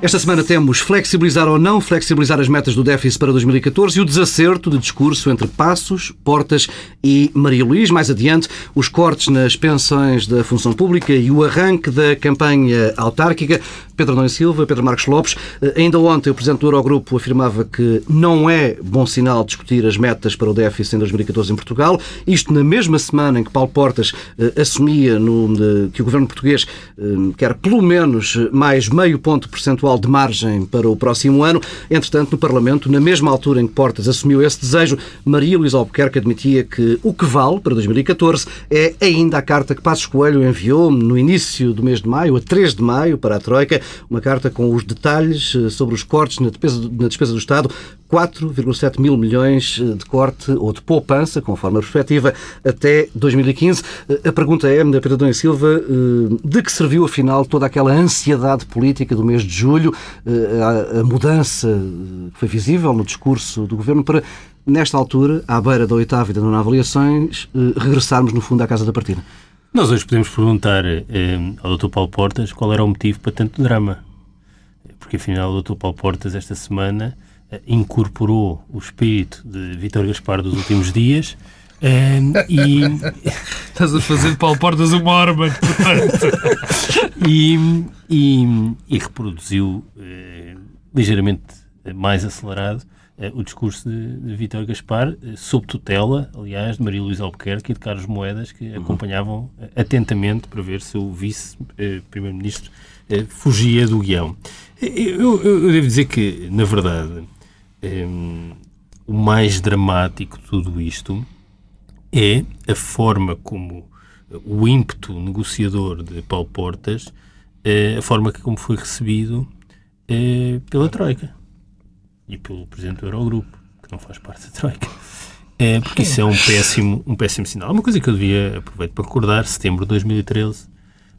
Esta semana temos flexibilizar ou não flexibilizar as metas do déficit para 2014 e o desacerto de discurso entre Passos, Portas e Maria Luís. Mais adiante, os cortes nas pensões da função pública e o arranque da campanha autárquica. Pedro Adão Silva, Pedro Marcos Lopes. Eh, ainda ontem o Presidente do Eurogrupo afirmava que não é bom sinal discutir as metas para o déficit em 2014 em Portugal. Isto na mesma semana em que Paulo Portas eh, assumia no, de, que o Governo português eh, quer pelo menos mais meio ponto percentual de margem para o próximo ano. Entretanto, no Parlamento, na mesma altura em que Portas assumiu esse desejo, Maria Luísa Albuquerque admitia que o que vale para 2014 é ainda a carta que Passos Coelho enviou no início do mês de maio, a 3 de maio, para a Troika, uma carta com os detalhes eh, sobre os cortes na despesa, na despesa do Estado, 4,7 mil milhões eh, de corte ou de poupança, conforme a perspectiva, até 2015. Eh, a pergunta é, da Pedro Dom Silva, de que serviu afinal toda aquela ansiedade política do mês de julho, a mudança que foi visível no discurso do Governo para, nesta altura, à beira da oitava e da nona avaliações, regressarmos no fundo à casa da partida? Nós hoje podemos perguntar eh, ao Dr. Paulo Portas qual era o motivo para tanto drama. Porque afinal o Dr. Paulo Portas esta semana eh, incorporou o espírito de Vítor Gaspar dos últimos dias eh, e... Estás a fazer de Paulo Portas uma arma, portanto. e, e, e reproduziu eh, ligeiramente mais acelerado eh, o discurso de, de Vítor Gaspar, eh, sob tutela, aliás, de Maria Luísa Albuquerque e de Carlos Moedas, que uhum. acompanhavam eh, atentamente para ver se o vice-primeiro-ministro fugia do guião. Eu, eu, eu, devo dizer que, na verdade, um, o mais dramático de tudo isto é a forma como o ímpeto negociador de Paulo Portas, a forma como foi recebido pela Troika e pelo Presidente do Eurogrupo, que não faz parte da Troika. É, porque isso é um péssimo, um péssimo sinal. Uma coisa que eu devia, aproveito para recordar, setembro de 2013,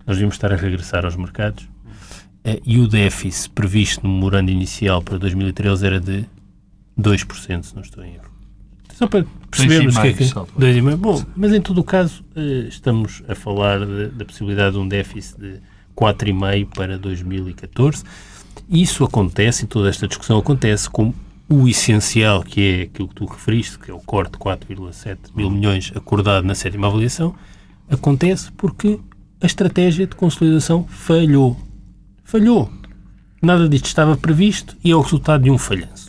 nós devíamos estar a regressar aos mercados é, e o déficit previsto no memorando inicial para 2013 era de 2%, se não estou em erro. Só para percebermos o que é que... Dois e meio. Bom, mas em todo o caso, eh, estamos a falar da possibilidade de um déficit de 4,5% para 2014 isso acontece, em toda esta discussão acontece com o essencial, que é aquilo que tu referiste, que é o corte de 4,7 mil milhões acordado na sétima avaliação, acontece porque a estratégia de consolidação falhou. Falhou. Nada disto estava previsto e é o resultado de um falhanço.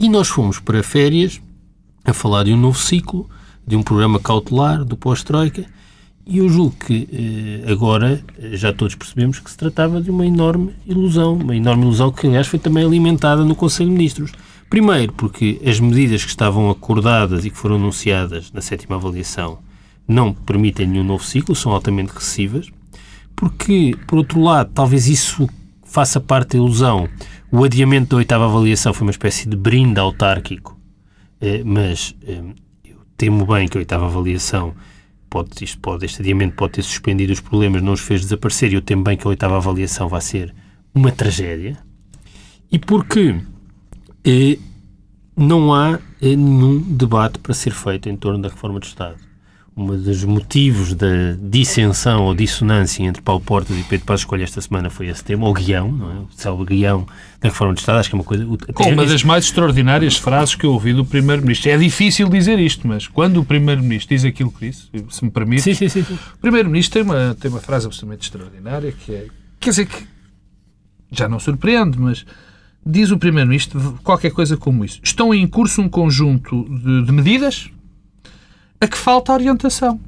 E nós fomos para férias a falar de um novo ciclo, de um programa cautelar do pós-Troika, e eu julgo que eh, agora eh, já todos percebemos que se tratava de uma enorme ilusão, uma enorme ilusão que, aliás, foi também alimentada no Conselho de Ministros. Primeiro, porque as medidas que estavam acordadas e que foram anunciadas na sétima avaliação não permitem nenhum novo ciclo, são altamente recessivas. Porque, por outro lado, talvez isso faça parte da ilusão. O adiamento da oitava avaliação foi uma espécie de brinde autárquico, eh, mas eu temo bem que a oitava avaliação pode, isto pode, este adiamento pode ter suspendido os problemas, não os fez desaparecer, e eu temo bem que a oitava avaliação vai ser uma tragédia, e porque eh, não há eh, nenhum debate para ser feito em torno da reforma do Estado um dos motivos da dissensão ou dissonância entre Paulo Portas e Pedro Passos Coelho esta semana foi esse tema, o guião, não é? o célebre guião da reforma do Estado, acho que é uma coisa... Com uma das mais extraordinárias frases que eu ouvi do Primeiro-Ministro. É difícil dizer isto, mas quando o Primeiro-Ministro diz aquilo que disse, se me permite... Sim, sim, sim. sim. O Primeiro-Ministro tem uma, tem uma frase absolutamente extraordinária que é... Quer dizer que... Já não surpreende, mas diz o Primeiro-Ministro qualquer coisa como isso. Estão em curso um conjunto de, de medidas a que falta orientação.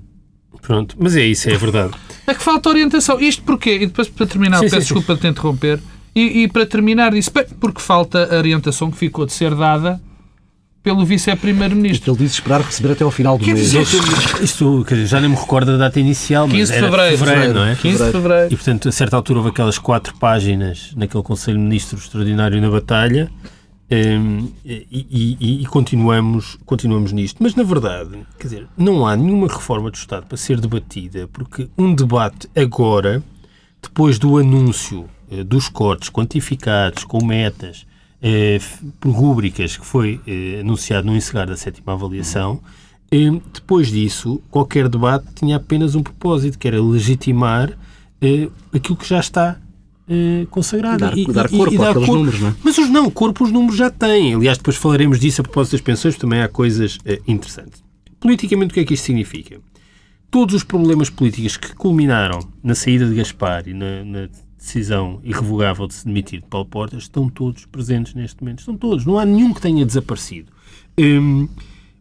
Pronto, mas é isso, é verdade. A que falta orientação. Isto porquê? E depois, para terminar, sim, peço sim, desculpa sim. de te interromper, e, e, para terminar disse, porque falta a orientação que ficou de ser dada pelo vice-primeiro-ministro. Ele disse esperar receber até ao final do mês. Isto, já nem me recordo da data inicial, mas 15 de fevereiro, fevereiro, não é? 15 de fevereiro. E, portanto, a certa altura houve aquelas quatro páginas naquele Conselho de Ministros extraordinário na batalha, um, e, e, e, continuamos, continuamos nisto. Mas, na verdade, quer dizer, não há nenhuma reforma do Estado para ser debatida, porque um debate agora, depois do anúncio eh, dos cortes quantificados, com metas, eh, por rúbricas, que foi eh, anunciado no encerrar da sétima avaliação, eh, depois disso, qualquer debate tinha apenas um propósito, que era legitimar aquilo que já está eh, consagrada. Dar, e, dar e- corpo e dar àqueles corpo. números, não é? Mas os não, corpo os números já têm. Aliás, depois falaremos disso a propósito das pensões, também há coisas eh, interessantes. Politicamente, o que é que isto significa? Todos os problemas políticos que culminaram na saída de Gaspar e na, na decisão irrevogável de se demitir de Paulo Portas estão todos presentes neste momento. Estão todos. Não há nenhum que tenha desaparecido. Hum,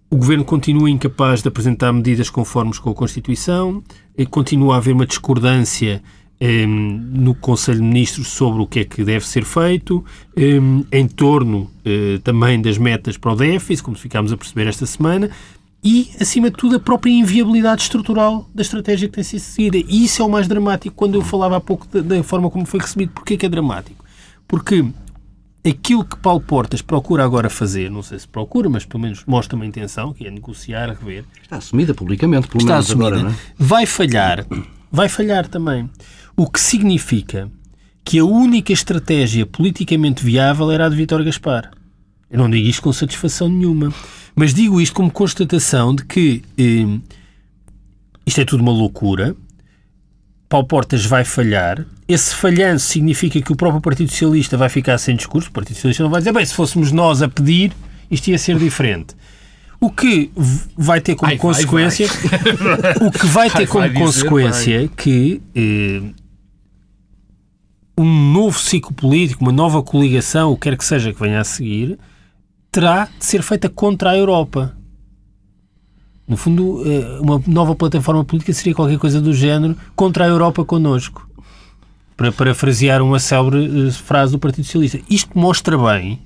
o governo continua incapaz de apresentar medidas conformes com a Constituição, eh, continua a haver uma discordância eh, no Conselho de Ministros sobre o que é que deve ser feito, eh, em torno eh, também das metas para o déficit, como ficámos a perceber esta semana, e, acima de tudo, a própria inviabilidade estrutural da estratégia que tem sido seguida. E isso é o mais dramático, quando eu falava há pouco da, da forma como foi recebido. Porquê que é dramático? Porque aquilo que Paulo Portas procura agora fazer, não sei se procura, mas pelo menos mostra uma intenção, que é negociar, rever, Está assumida publicamente, pelo está menos assumida, agora, não é? vai falhar. Vai falhar também. O que significa que a única estratégia politicamente viável era a de Vítor Gaspar. Eu não digo isto com satisfação nenhuma, mas digo isto como constatação de que eh, isto é tudo uma loucura. Paulo Portas vai falhar. Esse falhanço significa que o próprio Partido Socialista vai ficar sem discurso. O Partido Socialista não vai dizer, bem, se fôssemos nós a pedir, isto ia ser diferente. O que vai ter como Ai, vai, consequência, o que vai ter como vai dizer, consequência que eh, um novo ciclo político, uma nova coligação, o que quer que seja que venha a seguir, terá de ser feita contra a Europa. No fundo, eh, uma nova plataforma política seria qualquer coisa do género contra a Europa connosco. Para parafrasear uma célebre eh, frase do Partido Socialista. Isto mostra bem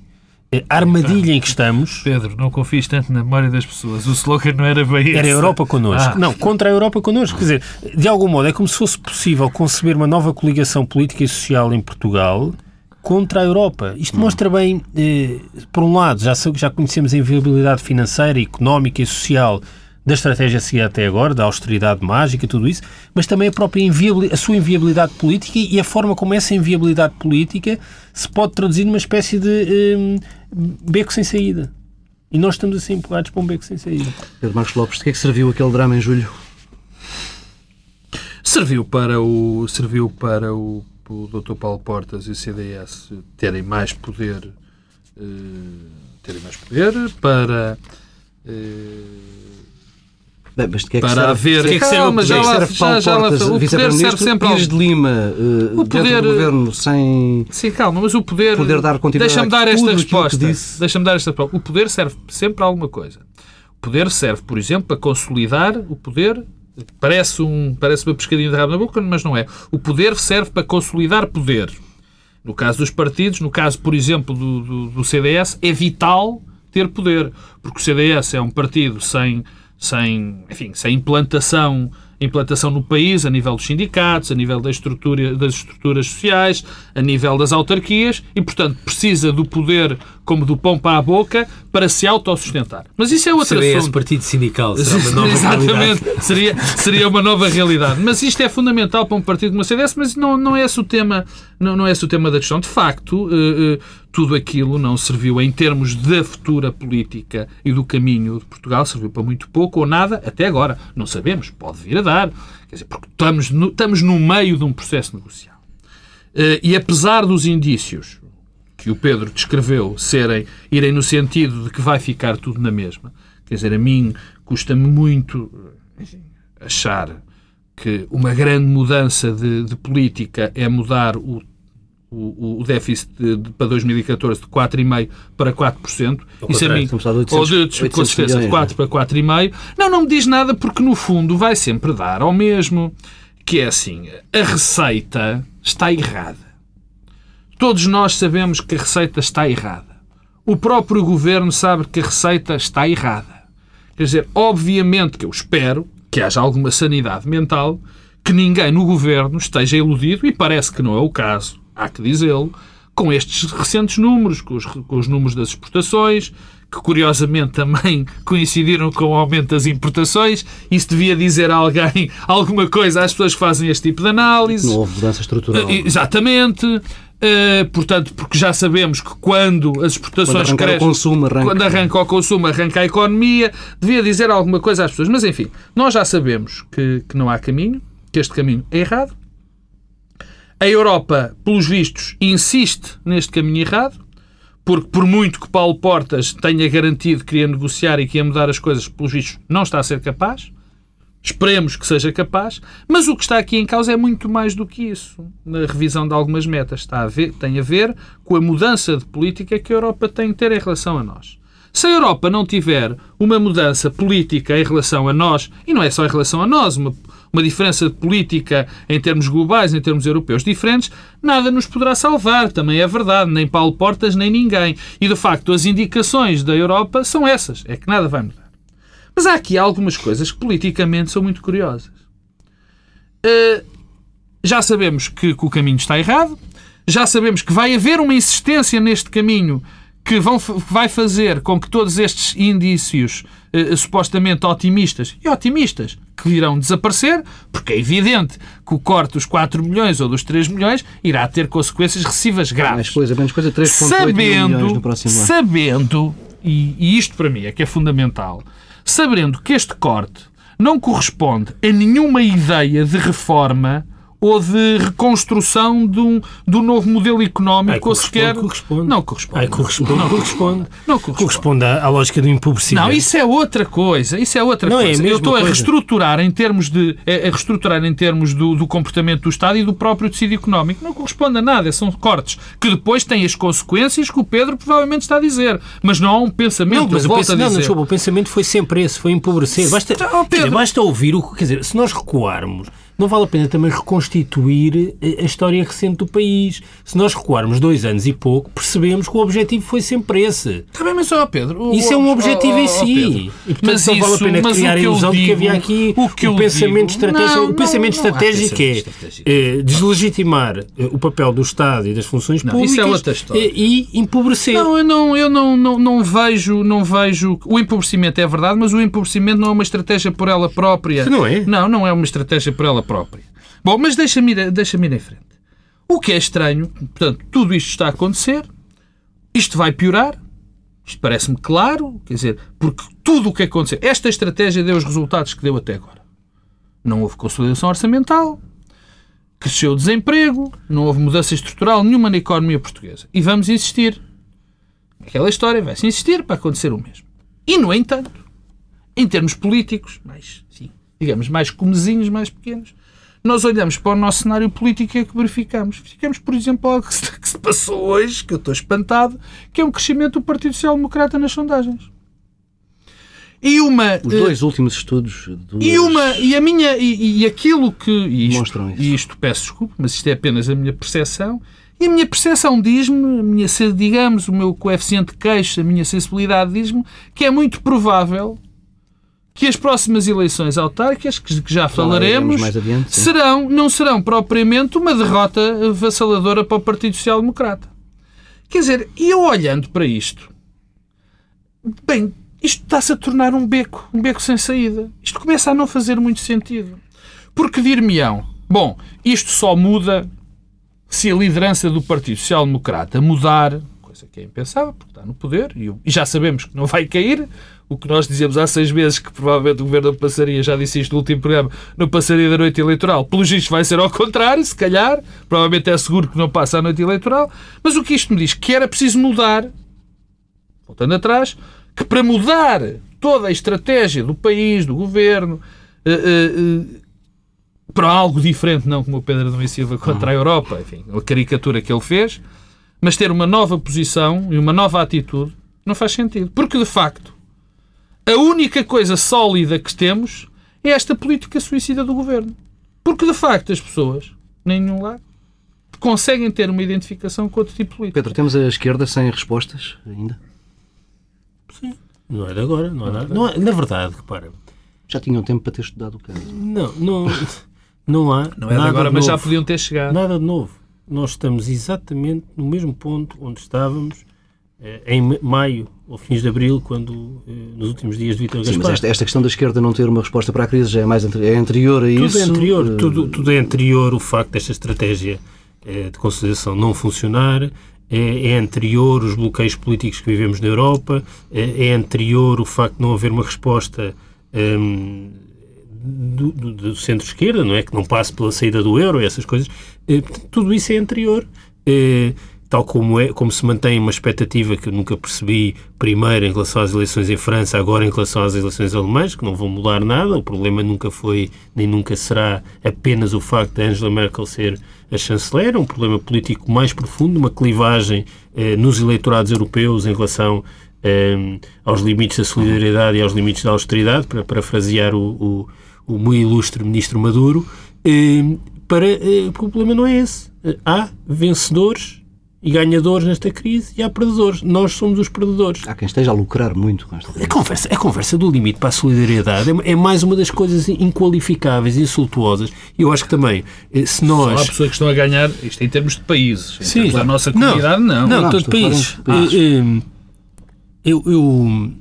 armadilha em que estamos. Pedro, não confies tanto na memória das pessoas. O slogan não era bem esse. Era a Europa connosco. Ah. Não, contra a Europa connosco. Quer dizer, de algum modo, é como se fosse possível conceber uma nova coligação política e social em Portugal contra a Europa. Isto mostra bem, eh, por um lado, já, já conhecemos a inviabilidade financeira, económica e social da estratégia seguida até agora, da austeridade mágica, tudo isso, mas também a própria inviabili- a sua inviabilidade política e a forma como essa inviabilidade política se pode traduzir numa espécie de eh, beco sem saída. E nós estamos assim empurrados para um beco sem saída. Pedro Marcos Lopes, de que é que serviu aquele drama em julho? Serviu para o serviu para o, o Dr. Paulo Portas e o CDS terem mais poder eh, terem mais poder para eh, Bem, mas que é que Para haver- de que é que serve, é já lá- serve já- lá- o poder serve sempre ao- de Lima, eh, dentro poder- do governo, sem... Sim, calma, mas o poder. Poder dar continuidade Deixa-me dar esta resposta. Deixa-me dar esta resposta. O poder serve sempre a alguma coisa. O poder serve, por exemplo, para consolidar o poder. Parece, um, parece uma pescadinha de rabo na boca, mas não é. O poder serve para consolidar poder. No caso dos partidos, no caso, por exemplo, do, do, do CDS, é vital ter poder. Porque o CDS é um partido sem, sem, enfim, sem implantação, implantação no país, a nível dos sindicatos, a nível da estrutura, das estruturas sociais, a nível das autarquias, e, portanto, precisa do poder como do pão para a boca para se autossustentar. Mas isso é outro CDS, assunto. partido sindical, será uma nova Exatamente, realidade. seria, seria uma nova realidade. Mas isto é fundamental para um partido como a CDS, mas não, não, é esse o tema, não, não é esse o tema da questão. De facto, eh, eh, tudo aquilo não serviu em termos da futura política e do caminho de Portugal, serviu para muito pouco ou nada até agora. Não sabemos, pode vir a dar. Quer dizer, porque estamos no, estamos no meio de um processo negocial. Eh, e apesar dos indícios que o Pedro descreveu serem irem no sentido de que vai ficar tudo na mesma, quer dizer, a mim custa-me muito achar que uma grande mudança de, de política é mudar o, o, o déficit de, de, para 2014 de 4,5% para 4%. Isso a mim, de ou 800 de, com certeza, de 4 milhões, para 4,5%. Não, não me diz nada porque no fundo vai sempre dar ao mesmo, que é assim, a receita está errada. Todos nós sabemos que a receita está errada. O próprio governo sabe que a receita está errada. Quer dizer, obviamente que eu espero que haja alguma sanidade mental, que ninguém no governo esteja iludido, e parece que não é o caso, há que dizê-lo, com estes recentes números, com os, com os números das exportações, que curiosamente também coincidiram com o aumento das importações. Isso devia dizer a alguém alguma coisa às pessoas que fazem este tipo de análise. Não houve mudança estrutural. Exatamente. Uh, portanto, porque já sabemos que quando as exportações Quando crescem, consumo, arranca. quando arranca o consumo, arranca a economia, devia dizer alguma coisa às pessoas. Mas enfim, nós já sabemos que, que não há caminho, que este caminho é errado. A Europa, pelos vistos, insiste neste caminho errado, porque por muito que Paulo Portas tenha garantido que ia negociar e que ia mudar as coisas, pelos vistos, não está a ser capaz. Esperemos que seja capaz, mas o que está aqui em causa é muito mais do que isso. Na revisão de algumas metas está a ver, tem a ver com a mudança de política que a Europa tem que ter em relação a nós. Se a Europa não tiver uma mudança política em relação a nós, e não é só em relação a nós, uma, uma diferença de política em termos globais, em termos europeus diferentes, nada nos poderá salvar. Também é verdade. Nem Paulo Portas, nem ninguém. E, de facto, as indicações da Europa são essas. É que nada vai mudar. Mas há aqui algumas coisas que politicamente são muito curiosas. Uh, já sabemos que, que o caminho está errado. Já sabemos que vai haver uma insistência neste caminho que vão, vai fazer com que todos estes indícios eh, supostamente otimistas e otimistas que irão desaparecer, porque é evidente que o corte dos 4 milhões ou dos 3 milhões irá ter consequências recessivas graves. Mais coisa, menos coisa, 3,8 milhões no próximo ano. Sabendo, e, e isto para mim é que é fundamental, sabendo que este corte não corresponde a nenhuma ideia de reforma ou de reconstrução de um, do novo modelo económico, ou sequer... Corresponde. Não corresponde. Ai, corresponde. Não corresponde. Não corresponde. corresponde à, à lógica do empobrecimento. Não, isso é outra coisa. Isso é outra não, coisa. É Eu estou coisa. a reestruturar em termos de a reestruturar em termos do, do, comportamento do Estado e do próprio tecido económico. Não corresponde a nada. São cortes que depois têm as consequências que o Pedro provavelmente está a dizer. Mas não há um pensamento. Não, mas o, pensa, a não, dizer. não, o pensamento foi sempre esse, foi empobrecer. Basta, Oh, Pedro. basta ouvir o que. Quer dizer, se nós recuarmos não vale a pena também reconstituir a história recente do país. Se nós recuarmos dois anos e pouco, percebemos que o objetivo foi sempre esse. Está bem, mas ó Pedro... O, isso é um objetivo oh, em si. Pedro, e portanto mas não isso, vale a pena criar a ilusão de que havia aqui o, que o pensamento digo, estratégico. Não, o pensamento não, estratégico é estratégico. é deslegitimar o papel do Estado e das funções não, públicas isso é outra história. e, e empobrecer. Não, eu não, eu não, não, não vejo, não vejo. O empobrecimento é verdade, mas o empobrecimento não é uma estratégia por ela própria. Isso não é? Não, não é uma estratégia por ela própria. Bom, mas deixa-me ir, deixa ir em frente. O que é estranho, portanto, tudo isto está a acontecer, isto vai piorar, isto parece-me claro, quer dizer, porque tudo o que aconteceu, esta estratégia deu os resultados que deu até agora. Não houve consolidação orçamental, cresceu o desemprego, não houve mudança estrutural nenhuma na economia portuguesa. E vamos insistir. Aquela história vai-se insistir para acontecer o mesmo. E, no entanto, em termos políticos, mais, sim, digamos, mais comezinhos, mais pequenos, nós olhamos para o nosso cenário político e é que verificamos. Verificamos, por exemplo, algo que se passou hoje, que eu estou espantado, que é um crescimento do Partido Social Democrata nas sondagens. E uma, Os dois uh, últimos estudos. Duas... E, uma, e a minha. E, e aquilo que. E isto, Mostram isso. e isto peço desculpa, mas isto é apenas a minha percepção. E a minha percepção diz-me, a minha, digamos, o meu coeficiente de queixo, a minha sensibilidade diz-me que é muito provável que as próximas eleições autárquicas, que já falaremos, adiante, serão, não serão propriamente uma derrota vassaladora para o Partido Social Democrata. Quer dizer, e eu olhando para isto, bem, isto está-se a tornar um beco, um beco sem saída. Isto começa a não fazer muito sentido. Porque dir-me-ão, bom, isto só muda se a liderança do Partido Social Democrata mudar, coisa que é impensável, porque está no poder, e já sabemos que não vai cair, o que nós dizíamos há seis meses, que provavelmente o Governo não passaria, já disse isto no último programa, não passaria da noite eleitoral. Pelo visto vai ser ao contrário, se calhar. Provavelmente é seguro que não passa a noite eleitoral. Mas o que isto me diz? Que era preciso mudar, voltando atrás, que para mudar toda a estratégia do país, do Governo, uh, uh, para algo diferente, não como o Pedro e Silva contra a Europa, enfim, a caricatura que ele fez, mas ter uma nova posição e uma nova atitude, não faz sentido. Porque, de facto, a única coisa sólida que temos é esta política suicida do governo. Porque, de facto, as pessoas, nem nenhum lado, conseguem ter uma identificação com outro tipo de política. Pedro, temos a esquerda sem respostas ainda? Sim. Não é de agora. Não é nada. Não é, na verdade, repara. Já tinham tempo para ter estudado o caso. Não, não, não há. Não é de agora, mas já podiam ter chegado. Nada de novo. Nós estamos exatamente no mesmo ponto onde estávamos eh, em maio ou fins de abril, quando eh, nos últimos dias de Vítor Gaspar. Sim, mas esta, esta, questão da esquerda não ter uma resposta para a crise já é mais é anterior a tudo isso. É anterior, tudo, tudo é anterior o facto desta estratégia eh, de consolidação não funcionar, é, é, anterior os bloqueios políticos que vivemos na Europa, é, é, anterior o facto de não haver uma resposta hum, do, do, do centro-esquerda, não é? Que não passe pela saída do euro, essas coisas. Eh, tudo isso é anterior. Eh, tal como, é, como se mantém uma expectativa que eu nunca percebi, primeiro em relação às eleições em França, agora em relação às eleições alemãs, que não vão mudar nada. O problema nunca foi, nem nunca será apenas o facto de Angela Merkel ser a chanceler, é um problema político mais profundo, uma clivagem eh, nos eleitorados europeus em relação eh, aos limites da solidariedade e aos limites da austeridade, para parafrasear o, o, o muito ilustre ministro Maduro. Eh, para, eh, o problema não é esse. Há vencedores e ganhadores nesta crise e há perdedores. Nós somos os perdedores. Há quem esteja a lucrar muito com esta a conversa, a conversa do limite para a solidariedade é, é mais uma das coisas inqualificáveis, insultuosas. E eu acho que também, eh, se nós... Só há pessoas que estão a ganhar, isto em termos de países. Em Sim, termos da nossa comunidade, não. Não, não, não todo país. Eh, eu, eu,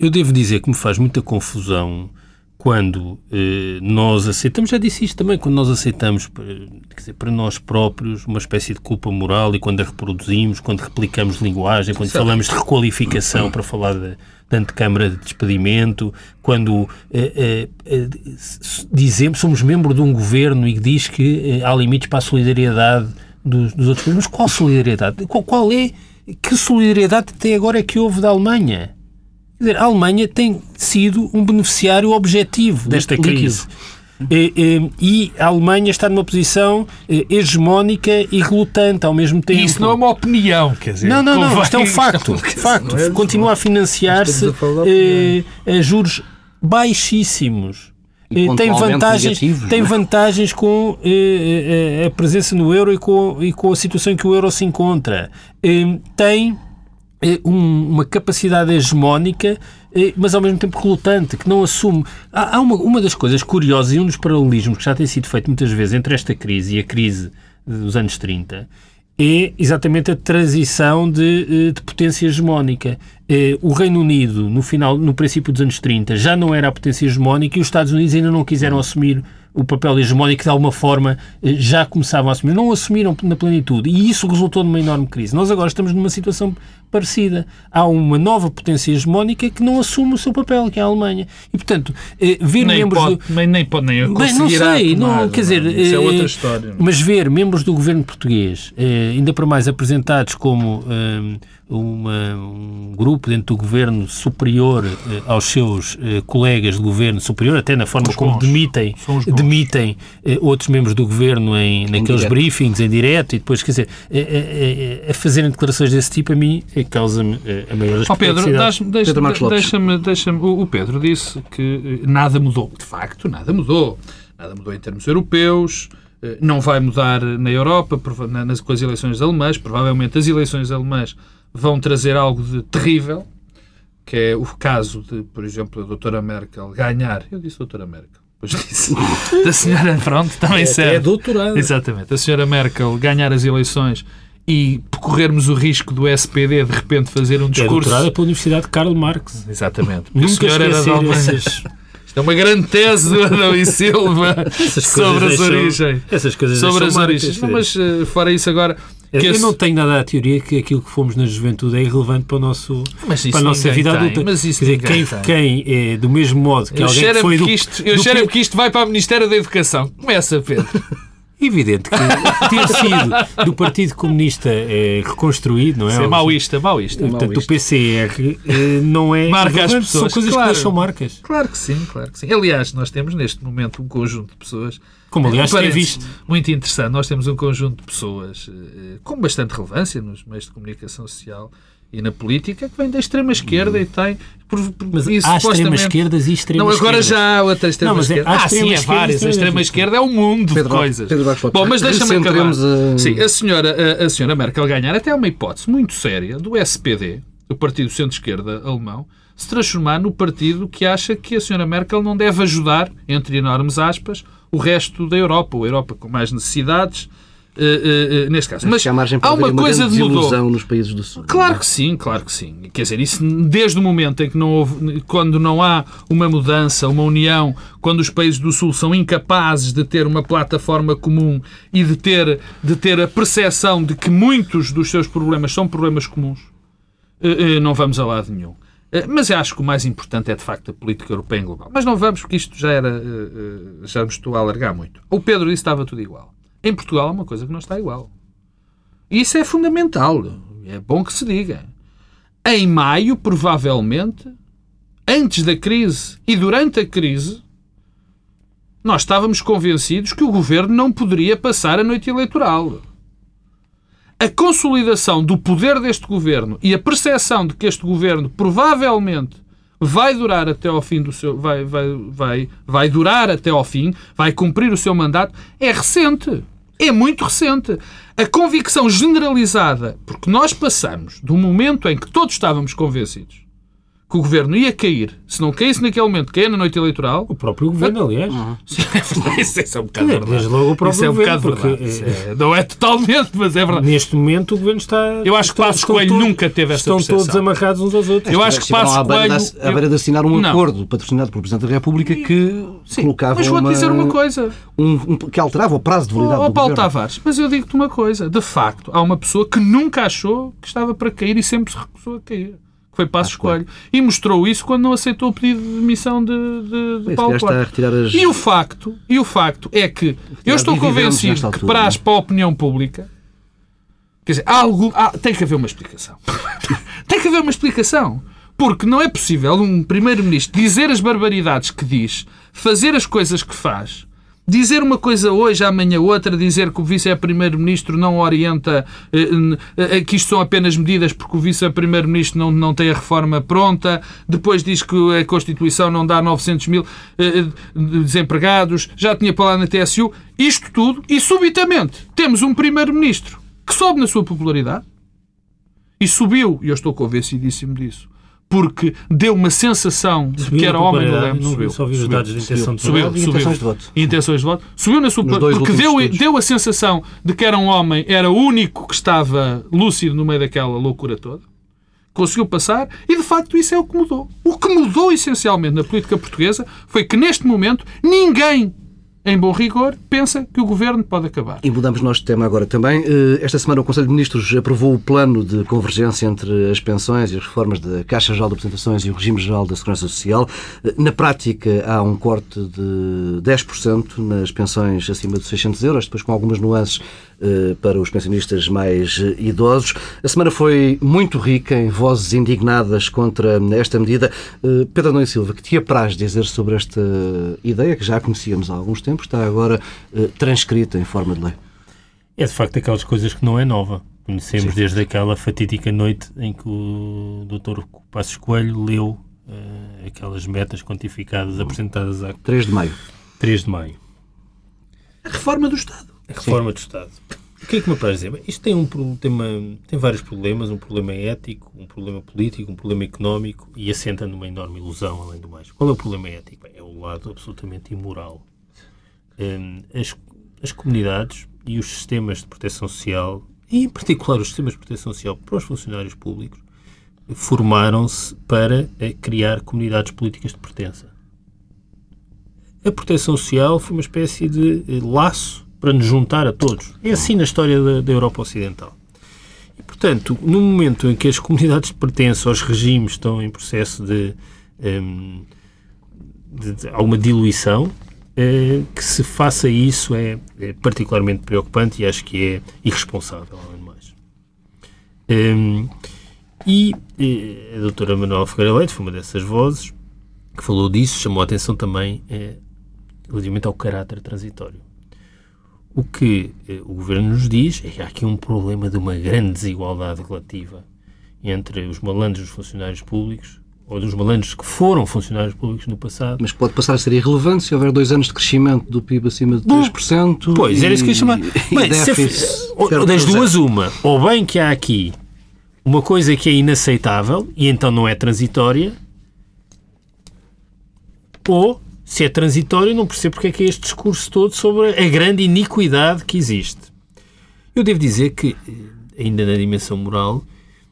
eu devo dizer que me faz muita confusão quando eh, nós aceitamos, já disse isto também, quando nós aceitamos quer dizer, para nós próprios uma espécie de culpa moral e quando a reproduzimos, quando replicamos linguagem, quando falamos de requalificação para falar da, da antecâmara de despedimento, quando eh, eh, dizemos, somos membro de um governo e diz que há limites para a solidariedade dos, dos outros governos. Mas qual solidariedade? Qual, qual é? Que solidariedade até agora é que houve da Alemanha? Quer dizer, a Alemanha tem sido um beneficiário objetivo desta crise. E, e, e, a Alemanha está numa posição eh, hegemónica e relutante ao mesmo tempo. Isso não é uma opinião, quer dizer. Não, não, não. Isto é um facto. facto. É Continua a financiar-se a, eh, a juros baixíssimos. Eh, tem vantagens, tem vantagens com eh, a presença no euro e com, e com a situação em que o euro se encontra. tem é uma capacidade hegemónica, é, mas ao mesmo tempo relutante, que não assume. Há uma, uma das coisas curiosas e um dos paralelismos que já tem sido feito muitas vezes entre esta crise e a crise dos anos 30 é exatamente a transição de, eh, de potência hegemónica. O Reino Unido, no final, no princípio dos anos 30, já não era a potência hegemónica e os Estados Unidos ainda não quiseram assumir o papel hegemónico de alguma forma eh, já começavam a assumir, não assumiram na plenitude e isso resultou numa enorme crise. Nós agora estamos numa situação parecida. Há uma nova potência hegemónica que não assume o seu papel, que é a Alemanha. E, portanto, eh, ver nem membros... Pode, do... Nem pode, nem Bem, não sei, não, quer dizer... Isso é outra história. Mas ver membros do governo português, ainda para mais apresentados como uma, um grupo dentro do governo superior eh, aos seus eh, colegas de governo, superior até na forma como demitem, demitem eh, outros membros do governo em, naqueles em briefings em direto e depois, quer dizer, a, a, a fazerem declarações desse tipo, a mim causa-me a maior oh, Pedro, deixa-me, deixa-me, deixa-me, o Pedro disse que nada mudou. De facto, nada mudou. Nada mudou em termos europeus, não vai mudar na Europa, nas, com as eleições alemãs, provavelmente as eleições alemãs vão trazer algo de terrível, que é o caso de, por exemplo, a doutora Merkel ganhar. Eu disse doutora Merkel. Pois disse. da senhora, pronto, também é, serve. É doutorado. Exatamente. A senhora Merkel ganhar as eleições e corrermos o risco do SPD de repente fazer um discurso. É pela Universidade de Karl Marx. Exatamente. Nunca senhora era Essas... Isto é uma grande tese do Adão e Silva sobre as origens. Essas coisas sobre as origens. mas uh, fora isso agora eu, esse... não tenho nada a teoria que aquilo que fomos na juventude é irrelevante para, o nosso, para a nossa vida tem, adulta. Mas isso Quer dizer, quem, quem é do mesmo modo que eu alguém que foi do, que isto, Eu cheiro que isto vai para o Ministério da Educação. Começa, Pedro. Evidente que ter sido do Partido Comunista é, reconstruído, não é? Isso é maoísta, maoísta. Portanto, o PCR eh, não é. Marca as pessoas. São coisas claro. que deixam marcas. Claro que sim, claro que sim. Aliás, nós temos neste momento um conjunto de pessoas. Como aliás tem visto. Muito interessante. Nós temos um conjunto de pessoas eh, com bastante relevância nos meios de comunicação social e na política que vem da extrema-esquerda hum. e tem. Por, por, mas isso, há extremas-esquerdas e extremas Não, agora já há outra extrema-esquerda. É, ah, sim, é várias. A extrema-esquerda é um mundo Pedro, de coisas. Pedro Bom, mas deixa-me acabar. A... Sim, a senhora, a, a senhora Merkel ganhar até é uma hipótese muito séria do SPD, do Partido Centro-Esquerda alemão, se transformar no partido que acha que a senhora Merkel não deve ajudar, entre enormes aspas, o resto da Europa, a Europa com mais necessidades, Uh, uh, neste caso. Mas há, há uma, uma coisa de mudou. nos países do Sul. Claro é? que sim, claro que sim. Quer dizer, isso desde o momento em que não houve, quando não há uma mudança, uma união, quando os países do Sul são incapazes de ter uma plataforma comum e de ter, de ter a percepção de que muitos dos seus problemas são problemas comuns, não vamos a lado nenhum. Mas eu acho que o mais importante é, de facto, a política europeia em global. Mas não vamos, porque isto já era. Já me estou a alargar muito. O Pedro disse que estava tudo igual. Em Portugal há uma coisa que não está igual. E isso é fundamental. É bom que se diga. Em maio, provavelmente, antes da crise e durante a crise, nós estávamos convencidos que o governo não poderia passar a noite eleitoral. A consolidação do poder deste governo e a percepção de que este governo provavelmente vai durar até ao fim do seu vai, vai, vai, vai durar até ao fim, vai cumprir o seu mandato, é recente. É muito recente. A convicção generalizada, porque nós passamos do momento em que todos estávamos convencidos que o governo ia cair, se não caísse naquele momento, caía na noite eleitoral, O próprio governo, aliás. isso, isso é um bocado verdade. desde logo o próprio Isso é um governo, bocado porque, verdade. É- não é totalmente, mas é verdade. Neste momento o governo está. Eu acho que Passos Coelho todos- nunca teve essa Estão percepção. todos amarrados uns aos outros. Eu acho que Passos Coelho- à beira de assinar um Não. acordo patrocinado pelo Presidente da República que Sim, colocava mas vou-te uma, dizer uma coisa. um- um- que alterava o prazo de validade ó, do Paulo governo. Tavares, mas eu digo-te uma coisa. De facto, há uma pessoa que nunca achou que estava para cair e sempre se recusou a cair. Foi Passos Coelho. E mostrou isso quando não aceitou o pedido de demissão de, de, de Paulo Coelho. E o facto, e o facto é que eu estou convencido que para, as- para a opinião pública quer dizer, há algo, há- tem que haver uma explicação. tem que haver uma explicação. Porque não é possível um primeiro-ministro dizer as barbaridades que diz, fazer as coisas que faz, dizer uma coisa hoje, amanhã outra, dizer que o vice-primeiro-ministro não orienta, eh, eh, que isto são apenas medidas porque o vice-primeiro-ministro não, não tem a reforma pronta, depois diz que a Constituição não dá 900 mil eh, desempregados, já tinha falado na TSU, isto tudo, e subitamente temos um primeiro-ministro que sobe na sua popularidade, e subiu, e eu estou convencidíssimo disso, porque deu uma sensação de Subiu que era homem do popularidade, leme. não Subiu, só vi os subiu, dados de intenção de subiu, voto. e subiu. intenções de voto. E intenções de voto. Subiu na dois porque deu, estudos. deu a sensação de que era um homem, era o único que estava lúcido no meio daquela loucura toda. Conseguiu passar e, de facto, isso é o que mudou. O que mudou essencialmente na política portuguesa foi que, neste momento, ninguém, em bom rigor, pensa que o governo pode acabar. E mudamos nós de tema agora também. Eh, Esta semana o Conselho de Ministros aprovou o plano de convergência entre as pensões e as reformas da Caixa Geral de Apresentações e o Regime Geral da Segurança Social. Eh, Na prática há um corte de 10% nas pensões acima de 600 euros, depois com algumas nuances eh, para os pensionistas mais idosos. A semana foi muito rica em vozes indignadas contra esta medida. Pedro e Silva, que te apraz dizer sobre esta ideia, que já conhecíamos há alguns tempos, está agora eh, transcrita em forma de lei. É de facto aquelas coisas que não é nova. Conhecemos desde aquela fatídica noite em que o Dr. Passos Coelho leu eh, aquelas metas quantificadas apresentadas a 3 de maio. 3 de maio. A reforma do Estado. A reforma do Estado. O que é que me parece dizer? Bem, Isto tem, um problema, tem vários problemas, um problema ético, um problema político, um problema económico e assenta numa enorme ilusão, além do mais. Qual é o problema ético? Bem, é o lado absolutamente imoral. Hum, As, as comunidades e os sistemas de proteção social, e em particular os sistemas de proteção social para os funcionários públicos, formaram-se para eh, criar comunidades políticas de pertença. A proteção social foi uma espécie de eh, laço para nos juntar a todos. É assim na história da, da Europa Ocidental. E, portanto, no momento em que as comunidades de pertença aos regimes estão em processo de, ehm, de, de alguma diluição, eh, que se faça isso é, é particularmente preocupante e acho que é irresponsável, além de mais. Ehm, e eh, a doutora Manuela Ferreira Leite foi uma dessas vozes que falou disso, chamou a atenção também eh, relativamente ao caráter transitório. O que eh, o Governo nos diz é que há aqui um problema de uma grande desigualdade relativa entre os malandros dos funcionários públicos, ou dos malandros que foram funcionários públicos no passado, Mas pode passar a ser irrelevante se houver dois anos de crescimento do PIB acima de 3%. Pois, era isso que eu ia chamar. e Bem, se ou- das duas, uma. Ou bem que há aqui uma coisa que é inaceitável e então não é transitória, ou se é transitório, não percebo porque é que é este discurso todo sobre a grande iniquidade que existe. Eu devo dizer que, eh, ainda na dimensão moral,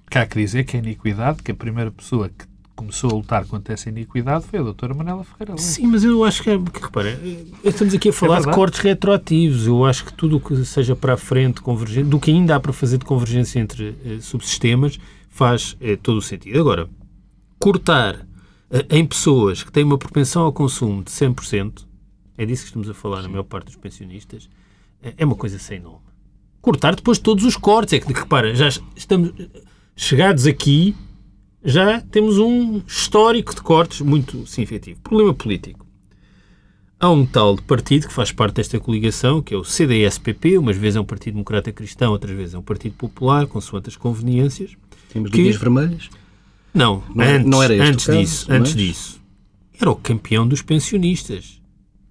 Que há que dizer que a iniquidade, que a primeira pessoa que começou a lutar contra essa iniquidade foi a doutora Manela Ferreira Leite. Sim, mas eu acho que, é, que repara, estamos aqui a falar de verdade. cortes retroativos. Eu acho que tudo o que seja para a frente, convergente, do que ainda há para fazer de convergência entre eh, subsistemas, faz eh, todo o sentido. Agora, cortar eh, em pessoas que têm uma propensão ao consumo de 100%, é disso que estamos a falar na maior parte dos pensionistas, é uma coisa sem nome. Cortar depois todos os cortes. É que, repara, já estamos chegados aqui, já temos um histórico de cortes muito significativo. Problema político. Há um tal partido que faz parte desta coligação, que é o CDS-PP, umas vezes é um Partido Democrata Cristão, outras vezes é um Partido Popular, consoante as conveniências. Temos que... linhas vermelhas? Não, não, antes, não era antes caso, disso, mas... antes disso. Era o campeão dos pensionistas.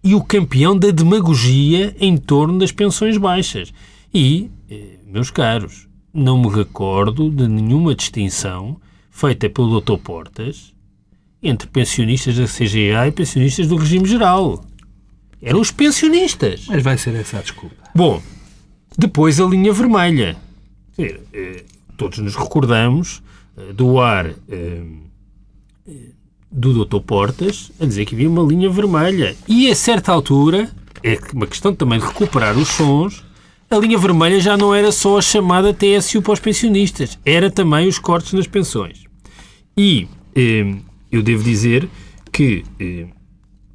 E o campeão da demagogia em torno das pensões baixas. E, eh, meus caros, não me recordo de nenhuma distinção feita pelo Dr. Portas entre pensionistas da CGA e pensionistas do regime geral. Eram os pensionistas. Mas vai ser essa a desculpa. Bom, depois a linha vermelha. Eh, todos nos recordamos eh, do ar eh, do Dr. Portas a dizer que havia uma linha vermelha. E a certa altura, é uma questão também de recuperar os sons, a linha vermelha já não era só a chamada TSU para os pensionistas, era também os cortes nas pensões. E eu devo dizer que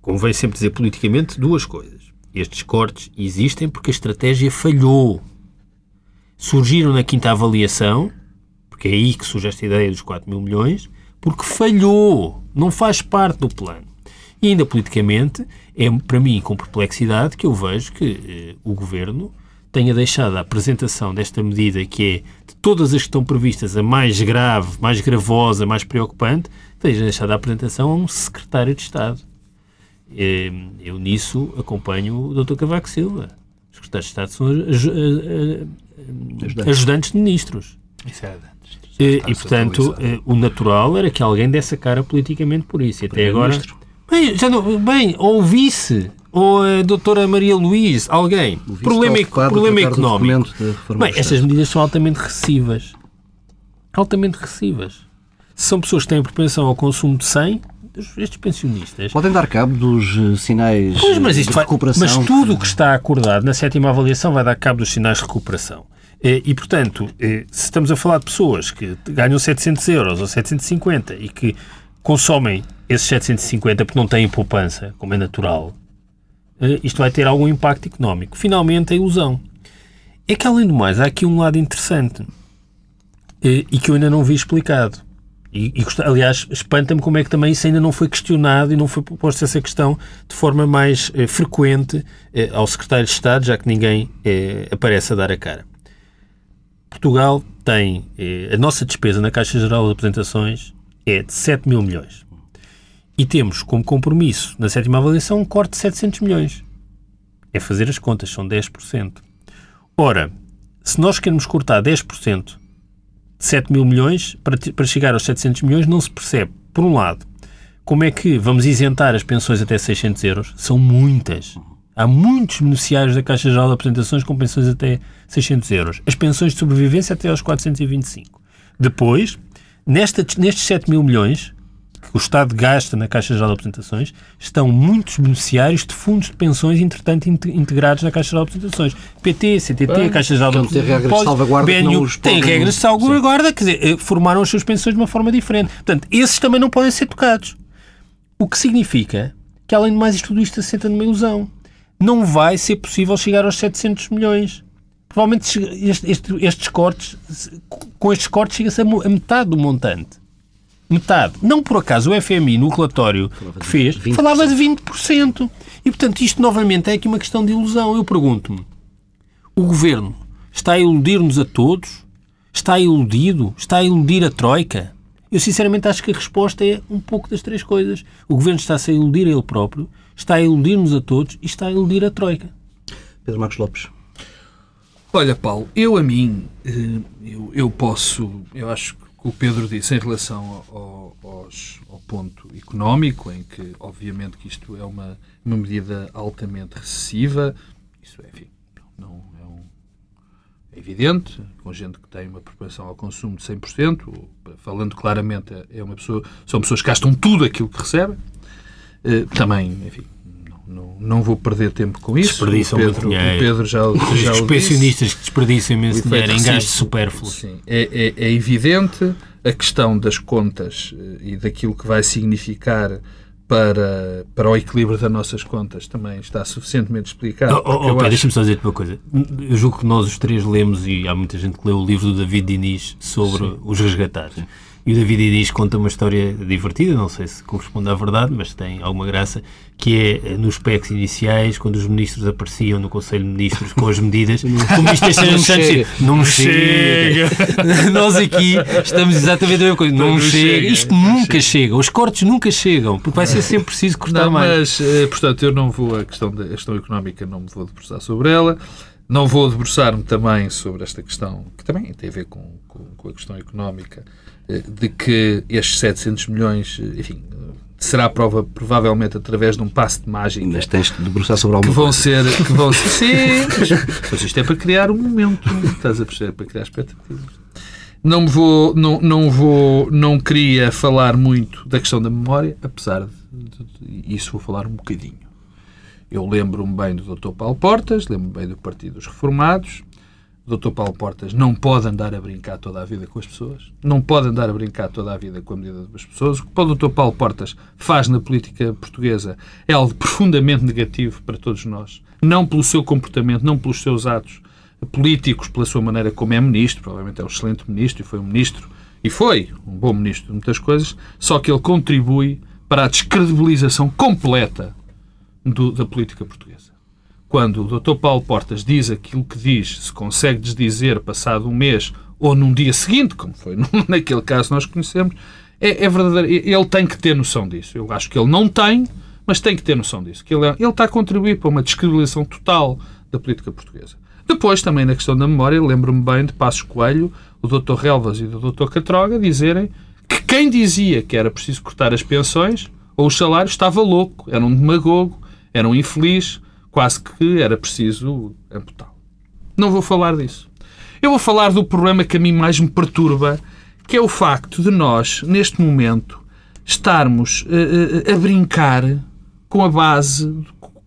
convém sempre dizer politicamente duas coisas. Estes cortes existem porque a estratégia falhou. Surgiram na quinta avaliação, porque é aí que surge esta ideia dos 4 mil milhões, porque falhou, não faz parte do plano. E ainda politicamente, é para mim com perplexidade que eu vejo que eh, o Governo tenha deixado a apresentação desta medida, que é todas as que estão previstas a mais grave, mais gravosa, mais preocupante, tenha deixado a apresentação a um secretário de Estado. Eu nisso acompanho o Dr. Cavaco Silva. Os secretários de Estado são ajudantes. ajudantes de ministros. Isso era e, e portanto, eh, o natural era que alguém desse a cara politicamente por isso. E até agora. Bem, já não, bem, ou o vice, ou a doutora Maria Luís, alguém. Problema, problema económico. Bem, estas medidas são altamente recessivas. Altamente recessivas. São pessoas que têm propensão ao consumo de 100, estes pensionistas. Podem dar cabo dos eh, sinais pois, mas de recuperação. Vai, mas tudo o que está acordado na sétima avaliação vai dar cabo dos sinais de recuperação. Eh, e, portanto, eh, se estamos a falar de pessoas que ganham 700 euros ou 750 e que consomem esses 750 porque não têm poupança, como é natural, isto vai ter algum impacto económico. Finalmente, a ilusão. É que, além do mais, há aqui um lado interessante e que eu ainda não vi explicado. E, e aliás, espanta-me como é que também isso ainda não foi questionado e não foi posta essa questão de forma mais eh, frequente eh, ao Secretário de Estado, já que ninguém eh, aparece a dar a cara. Portugal tem. Eh, a nossa despesa na Caixa Geral de Apresentações é de 7 mil milhões. E temos como compromisso, na sétima avaliação, um corte de 700 milhões. É fazer as contas, são 10%. Ora, se nós queremos cortar 10% de 7 mil milhões, para, para chegar aos 700 milhões, não se percebe, por um lado, como é que vamos isentar as pensões até 600 euros? São muitas. Há muitos beneficiários da Caixa Geral de Apresentações com pensões até 600 euros. As pensões de sobrevivência até aos 425. Depois, nesta, nestes 7 mil milhões o Estado gasta na Caixa Geral de Apresentações, estão muitos beneficiários de fundos de pensões, entretanto, integrados na Caixa Geral de Apresentações. PT, CTT, Bem, Caixa Geral de Apresentações. Salvaguarda BNU, Tem regras de salvaguarda, quer dizer, eh, formaram as suas pensões de uma forma diferente. Portanto, esses também não podem ser tocados. O que significa que, além de mais, isto tudo isto assenta numa ilusão não vai ser possível chegar aos 700 milhões. Provavelmente este, este, estes cortes, com estes cortes chega-se a metade do montante. Metade. Não por acaso o FMI, no relatório que fez, 20%. falava de 20%. E, portanto, isto novamente é aqui uma questão de ilusão. Eu pergunto-me, o Governo está a iludir-nos a todos? Está iludido? Está a iludir a Troika? Eu, sinceramente, acho que a resposta é um pouco das três coisas. O Governo está-se a iludir a ele próprio está a iludir-nos a todos e está a iludir a Troika. Pedro Marcos Lopes. Olha, Paulo, eu a mim, eh, eu, eu posso, eu acho que o Pedro disse em relação ao, aos, ao ponto económico, em que, obviamente, que isto é uma, uma medida altamente recessiva, isso enfim, não é, um, é evidente, com gente que tem uma propensão ao consumo de 100%, falando claramente, é uma pessoa, são pessoas que gastam tudo aquilo que recebem, eh, também, enfim, não, não, vou perder tempo com isso. Desperdiçam o muito Pedro, dinheiro. o Pedro já, já Os pensionistas que desperdiçam imenso dinheiro em gastos supérfluos. Sim, é, é- é evidente a questão das contas eh, e daquilo que vai significar para, para o equilíbrio das nossas contas também está suficientemente explicado. Oh, oh, oh, acho- Deixa-me só dizer-te uma coisa. Eu julgo que nós os três lemos, e há muita gente que leu o livro do David Diniz sobre os resgatados. E o David Diniz conta uma história divertida, não sei se corresponde à verdade, mas tem alguma graça, que é eh, nos PECs iniciais, quando os ministros apareciam no Conselho de Ministros com as medidas, o ministro Santos chega. não chega. Nós aqui estamos exatamente a mesma coisa. Não, Não chega. chega, Isto não nunca chega. Os cortes nunca chegam, porque vai ser sempre preciso cortar Não, mais. mas, eh, portanto, eu não vou, a questão da a questão económica, não me vou debruçar sobre ela. Não vou debruçar-me também sobre esta questão, que também tem a ver com, com, com a questão económica, eh, de que estes 700 milhões, eh, enfim, será prova, provavelmente através de um passe de mágica Mas tens de debruçar sobre que alguma vão coisa. ser. Que vão ser sim, mas, isto é para criar um momento, estás a perceber? Para criar expectativas. Não vou, não, não vou, não queria falar muito da questão da memória, apesar de, de- de- isso vou falar um bocadinho. Eu lembro-me bem do Dr. Paulo Portas, lembro-me bem do Partido dos Reformados. O Dr. Paulo Portas não pode andar a brincar toda a vida com as pessoas, não pode andar a brincar toda a vida com a medida das pessoas. O que o Dr. Paulo Portas faz na política portuguesa é algo profundamente negativo para todos nós. Não pelo seu comportamento, não pelos seus atos políticos, pela sua maneira como é ministro, provavelmente é um excelente ministro e foi um ministro, e foi um bom ministro de muitas coisas, só que ele contribui para a descredibilização completa do- da política portuguesa. Quando o Dr. Paulo Portas diz aquilo que diz, se consegue desdizer passado um mês ou num dia seguinte, como foi naquele caso nós conhecemos, é, é verdadeiro. Ele tem que ter noção disso. Eu acho que ele não tem, mas tem que ter noção disso. Que ele, é- ele está a contribuir para uma descredibilização total da política portuguesa. Depois, também na questão da memória, lembro-me bem de Passos Coelho, o Dr. Relvas e o Dr. Catroga dizerem que quem dizia que era preciso cortar as pensões ou os salários estava louco, era um demagogo, era um infeliz, quase que era preciso amputá-lo. Não vou falar disso. Eu vou falar do problema que a mim mais me perturba, que é o facto de nós, neste momento, estarmos eh, eh, a brincar com a base,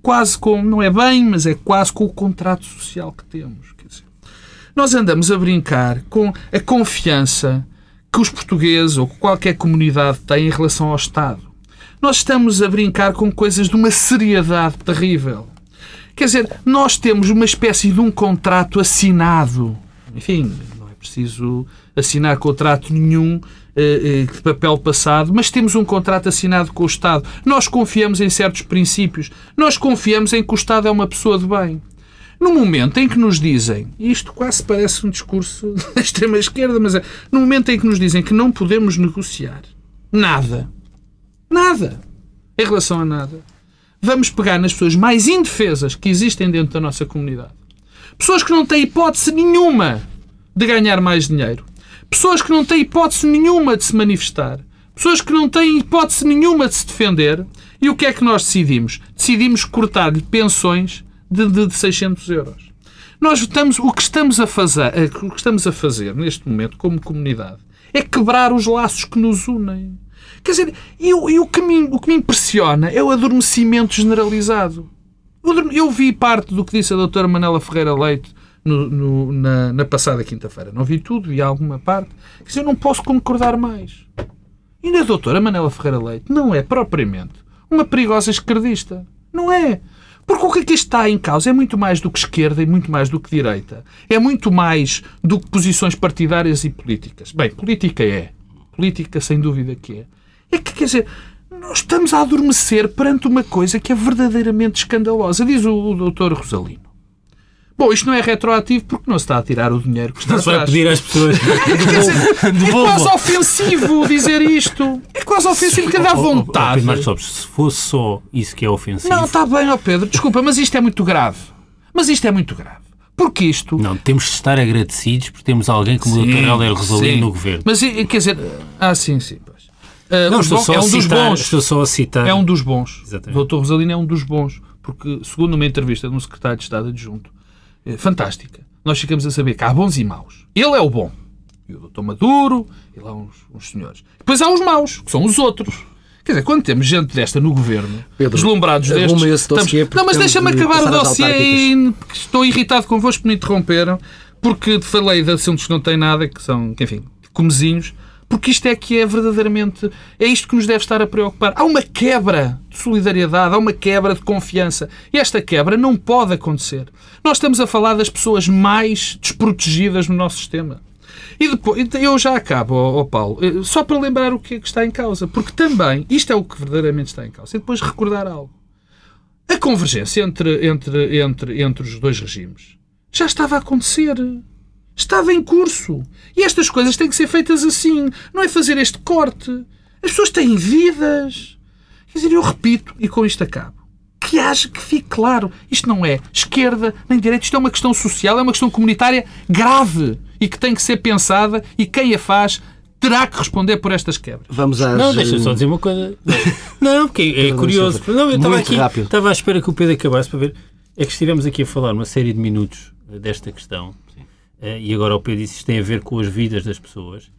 quase com, não é bem, mas é quase com o contrato social que temos. Dizer, nós andamos a brincar com a confiança que os portugueses ou que qualquer comunidade tem em relação ao Estado. Nós estamos a brincar com coisas de uma seriedade terrível. Quer dizer, nós temos uma espécie de um contrato assinado. Enfim, não é preciso assinar contrato nenhum eh, eh, de papel passado, mas temos um contrato assinado com o Estado. Nós confiamos em certos princípios. Nós confiamos em que o Estado é uma pessoa de bem. No momento em que nos dizem, isto quase parece um discurso da extrema-esquerda, mas é, no momento em que nos dizem que não podemos negociar nada, nada, em relação a nada, vamos pegar nas pessoas mais indefesas que existem dentro da nossa comunidade. Pessoas que não têm hipótese nenhuma de ganhar mais dinheiro. Pessoas que não têm hipótese nenhuma de se manifestar. Pessoas que não têm hipótese nenhuma de se defender. E o que é que nós decidimos? Decidimos cortar-lhe pensões de, de, de 600 euros. Nós estamos, o, que estamos a fazer, eh, o que estamos a fazer neste momento como comunidade é quebrar os laços que nos unem. Quer dizer, e, o- que me, o que me impressiona é o adormecimento generalizado. Eu Eu vi parte do que disse a doutora Manela Ferreira Leite no- no- na, na passada quinta-feira. Não vi tudo, vi alguma parte. Quer dizer, eu não posso concordar mais. E a doutora Manela Ferreira Leite não é propriamente uma perigosa esquerdista. Não é. Porque o que aqui está em causa é muito mais do que esquerda e muito mais do que direita. É muito mais do que posições partidárias e políticas. Bem, política é. Política, sem dúvida que é. É que, quer dizer, nós estamos a adormecer perante uma coisa que é verdadeiramente escandalosa. Diz o, o doutor Rosalino. Bom, isto não é retroativo porque não se está a tirar o dinheiro que está atrás. pedir às pessoas. É Devolvam. quase ofensivo dizer isto. É quase ofensivo porque dá Oh, oh, oh, vontade. Pedro Marcos Lopes, se fosse só isso que é ofensivo. Não, está bem, ó Pedro, desculpa, mas isto é muito grave. Mas isto é muito grave. Porque isto. Não, temos de estar agradecidos por termos alguém como o Dr. Helder Rosalino sim. no governo. Mas quer dizer. Ah, sim, sim. Ah, não, estou bons- só, é a um dos citar, bons. estou só a citar. É um dos bons. Exatamente. O Dr. Rosalino é um dos bons. Porque, segundo uma entrevista de um secretário de Estado adjunto, eh, fantástica, nós ficamos a saber que há bons e maus. Ele é o bom. E o Dr. Maduro, e lá uns, uns senhores. Depois há os maus, que são os outros. Quer dizer, quando temos gente desta no governo, Pedro, deslumbrados destes... estamos- Não, mas deixa-me de acabar o dossiê porque estou irritado convosco me interromperam, porque falei de assuntos que não têm nada, que são, enfim, comezinhos, porque isto é que é verdadeiramente... É isto que nos deve estar a preocupar. Há uma quebra de solidariedade, há uma quebra de confiança. E esta quebra não pode acontecer. Nós estamos a falar das pessoas mais desprotegidas no nosso sistema. E depois, eu já acabo, ó, ó Paulo, eh, só para lembrar o que é que está em causa, porque também isto é o que verdadeiramente está em causa. E depois recordar algo. A convergência entre, entre, entre, entre os dois regimes já estava a acontecer. Estava em curso. E estas coisas têm que ser feitas assim. Não é fazer este corte. As pessoas têm vidas. Quer dizer, eu repito, e com isto acabo. Que haja, que fique claro. Isto não é esquerda nem direita. Isto é uma questão social, é uma questão comunitária grave e que tem que ser pensada e quem a faz terá que responder por estas quebras. Vamos às... Não, deixa-me só dizer uma coisa. Não, porque é Pedro curioso. Não, eu estava aqui, rápido. estava à espera que o Pedro acabasse para ver. É que estivemos aqui a falar uma série de minutos eh, desta questão eh, e agora o Pedro disse isto tem a ver com as vidas das pessoas.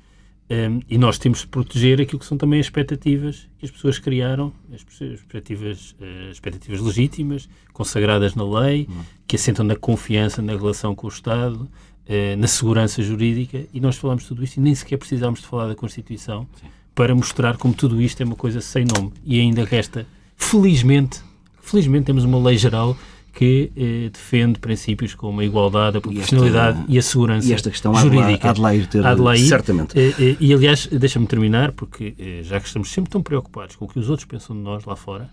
Um, e nós temos de proteger aquilo que são também as expectativas que as pessoas criaram, as expectativas, eh, expectativas legítimas, consagradas na lei, que assentam na confiança na relação com o Estado, eh, na segurança jurídica, e nós falamos tudo isto e nem sequer precisámos de falar da Constituição para mostrar como tudo isto é uma coisa sem nome. E ainda resta, felizmente, felizmente temos uma lei geral que eh, defende princípios como a igualdade, a proporcionalidade e, a segurança E esta questão há de lá- jurídica. de ter, Há de lá ir. certamente. Eh, eh, e, aliás, deixa-me terminar, porque eh, já que estamos sempre tão preocupados com o que os outros pensam de nós lá fora,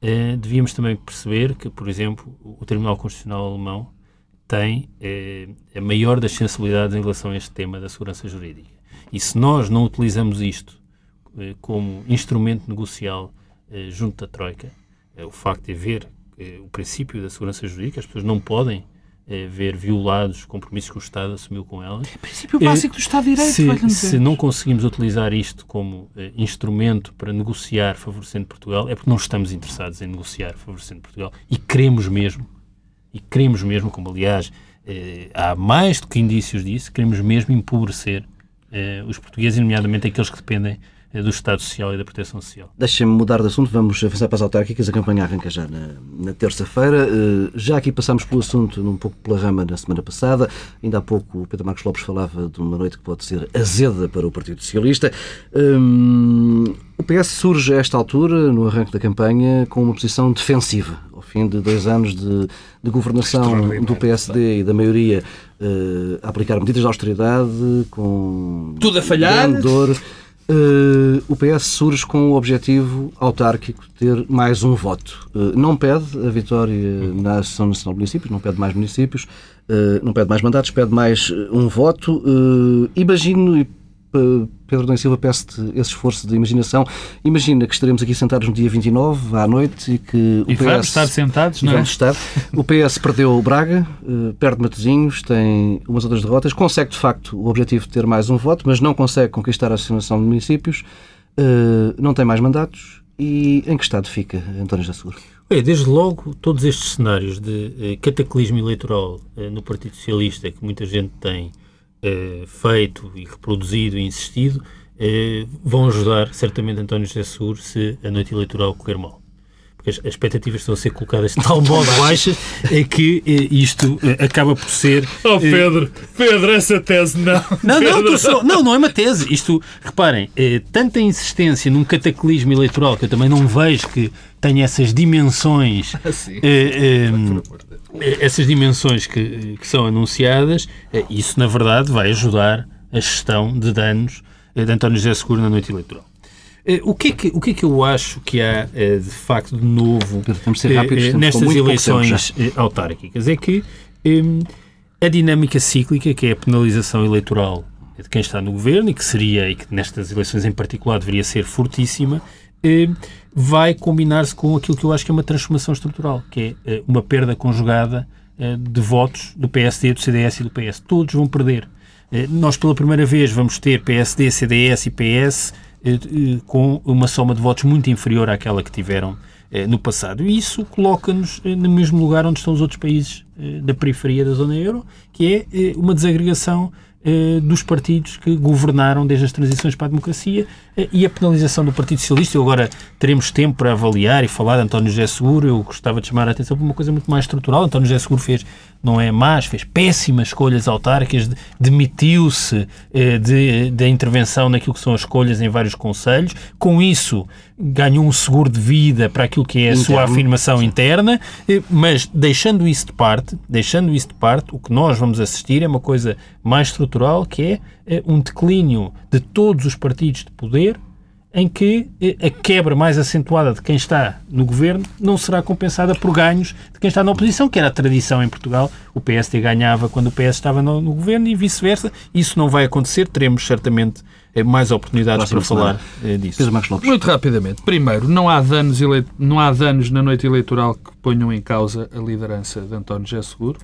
eh, devíamos também perceber que, por exemplo, o Tribunal Constitucional Alemão tem eh, a maior das sensibilidades em relação a este tema da segurança jurídica. E se nós não utilizamos isto como instrumento negocial junto da Troika, o facto de haver o princípio da segurança jurídica, as pessoas não podem eh, ver violados compromissos que o Estado assumiu com elas, princípio básico do Estado de Direito, se, se não conseguimos utilizar isto como eh, instrumento para negociar favorecendo Portugal, é porque não estamos interessados em negociar favorecendo Portugal. E queremos mesmo, e queremos mesmo, como aliás eh, há mais do que indícios disso, queremos mesmo empobrecer eh, os portugueses, nomeadamente aqueles que dependem eh, do Estado Social e da Proteção Social. Deixem-me mudar de assunto, vamos avançar para as autárquicas. A campanha arranca já na, na terça-feira. Eh, já aqui passámos pelo assunto, um pouco pela rama, na semana passada. Ainda há pouco o Pedro Marcos Lopes falava de uma noite que pode ser azeda para o Partido Socialista. Hum, o PS surge a esta altura, no arranque da campanha, com uma posição defensiva. Ao fim de dois anos de, de governação do PSD e da maioria eh, a aplicar medidas de austeridade, com Tudo a falhar. grande dor, Uh, o PS surge com o objetivo autárquico de ter mais um voto. Uh, não pede a vitória na Associação Nacional de Municípios, não pede mais municípios, uh, não pede mais mandatos, pede mais um voto. Imagino, e Pedro Domingos Silva, peço-te esse esforço de imaginação. Imagina que estaremos aqui sentados no dia 29, à noite, e que o E PS... vamos estar sentados, não é? vamos estar. O PS perdeu o Braga, eh, perde Matosinhos, tem umas outras derrotas, consegue de facto o objetivo de ter mais um voto, mas não consegue conquistar a Associação de Municípios, eh, não tem mais mandatos e em que estado fica António José Seguro? Desde logo, todos estes cenários de eh, cataclismo eleitoral no Partido Socialista que muita gente tem eh, feito e reproduzido e insistido eh, vão ajudar certamente António José Seguro se a noite eleitoral correr mal. Porque as, as expectativas estão a ser colocadas de tal modo baixas é que eh, isto eh, acaba por ser. Oh, eh, Pedro, Pedro, essa tese não. não, não, Pedro. só- não, não é uma tese. Isto, reparem, tanta insistência num cataclismo eleitoral que eu também não vejo que tenha essas dimensões, eh, eh, essas dimensões que, que são anunciadas, isso na verdade vai ajudar a gestão de danos de António José Seguro na noite eleitoral. Eh, O que, é que, o que é que eu acho que há eh, de facto de novo eh, rápidos, nestas eleições autárquicas? É que a dinâmica cíclica, que é a penalização eleitoral de quem está no governo e que seria, e que nestas eleições em particular deveria ser fortíssima, vai combinar-se com aquilo que eu acho que é uma transformação estrutural, que é uma perda conjugada de votos do PSD, do CDS e do PS. Todos vão perder. Nós, pela primeira vez, vamos ter PSD, CDS e PS com uma soma de votos muito inferior àquela que tiveram eh, no passado. E isso coloca-nos eh, no mesmo lugar onde estão os outros países eh, da periferia da zona euro, que é eh, uma desagregação eh, dos partidos que governaram desde as transições para a democracia eh, e a penalização do Partido Socialista. Eu agora teremos tempo para avaliar e falar de António José Seguro. Eu gostava de chamar a atenção para uma coisa muito mais estrutural. António José Seguro fez, não é mais, fez péssimas escolhas autárquicas, demitiu-se eh, de, da intervenção naquilo que são as escolhas em vários conselhos. Com isso, ganhou um seguro de vida para aquilo que é a Interno. sua afirmação interna, mas deixando isso de parte, deixando isso de parte, o que nós vamos assistir é uma coisa mais estrutural, que é eh, um declínio de todos os partidos de poder, em que eh, a quebra mais acentuada de quem está no governo não será compensada por ganhos de quem está na oposição, que era a tradição em Portugal. O PSD ganhava quando o PS estava no, no governo e vice-versa. Isso não vai acontecer. Teremos certamente eh, mais oportunidades para falar disso. Pedro Marcos Lopes. Muito rapidamente. Primeiro, não há, danos ele... não há danos na noite eleitoral que ponham em causa a liderança de António José Seguro,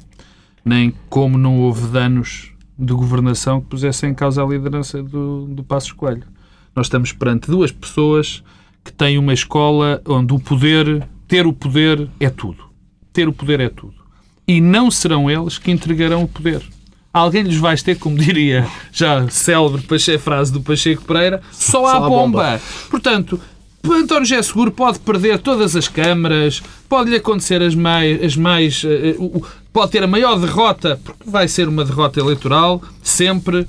nem como não houve danos de governação que pusessem em causa a liderança do, do Passos Coelho. Nós estamos perante duas pessoas que têm uma escola onde o poder, ter o poder é tudo. Ter o poder é tudo. E não serão eles que entregarão o poder. Alguém lhes vai ter, como diria já célebre frase do Pacheco Pereira, só, há bomba. bomba. Portanto, António José Seguro pode perder todas as câmaras, pode-lhe acontecer as mais, as mais uh, pode ter a maior derrota, porque vai ser uma derrota eleitoral, sempre,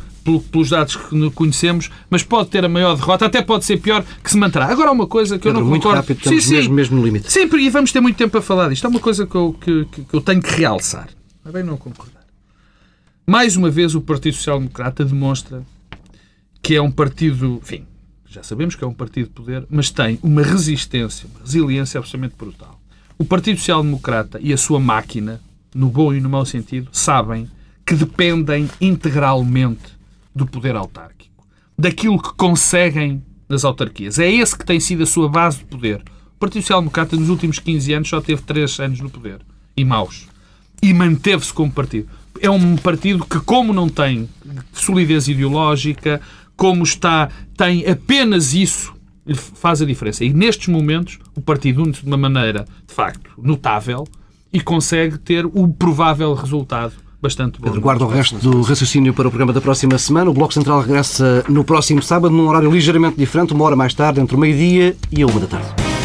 pelos dados que conhecemos, mas pode ter a maior derrota, até pode ser pior, que se manterá. Agora, uma coisa que Pedro, eu não muito concordo... Rápido, sim, sim. Mesmo, limite. Sim, e vamos ter muito tempo a falar disto. É uma coisa que eu, que, que eu tenho que realçar. É bem não concordar. Mais uma vez, o Partido Social Democrata demonstra que é um partido, enfim, já sabemos que é um partido de poder, mas tem uma resistência, uma resiliência absolutamente brutal. O Partido Social Democrata e a sua máquina, no bom e no mau sentido, sabem que dependem integralmente do poder autárquico, daquilo que conseguem nas autarquias. É esse que tem sido a sua base de poder. O Partido Social Democrata nos últimos 15 anos só teve 3 anos no poder. E maus. E manteve-se como partido. É um partido que, como não tem solidez ideológica, como está, tem apenas isso, faz a diferença. E nestes momentos, o partido une-se de uma maneira, de facto, notável e consegue ter o provável resultado bastante bom. Guarda o resto do raciocínio para o programa da próxima semana. O Bloco Central regressa no próximo sábado, num horário ligeiramente diferente, uma hora mais tarde, entre o meio-dia e a uma da tarde.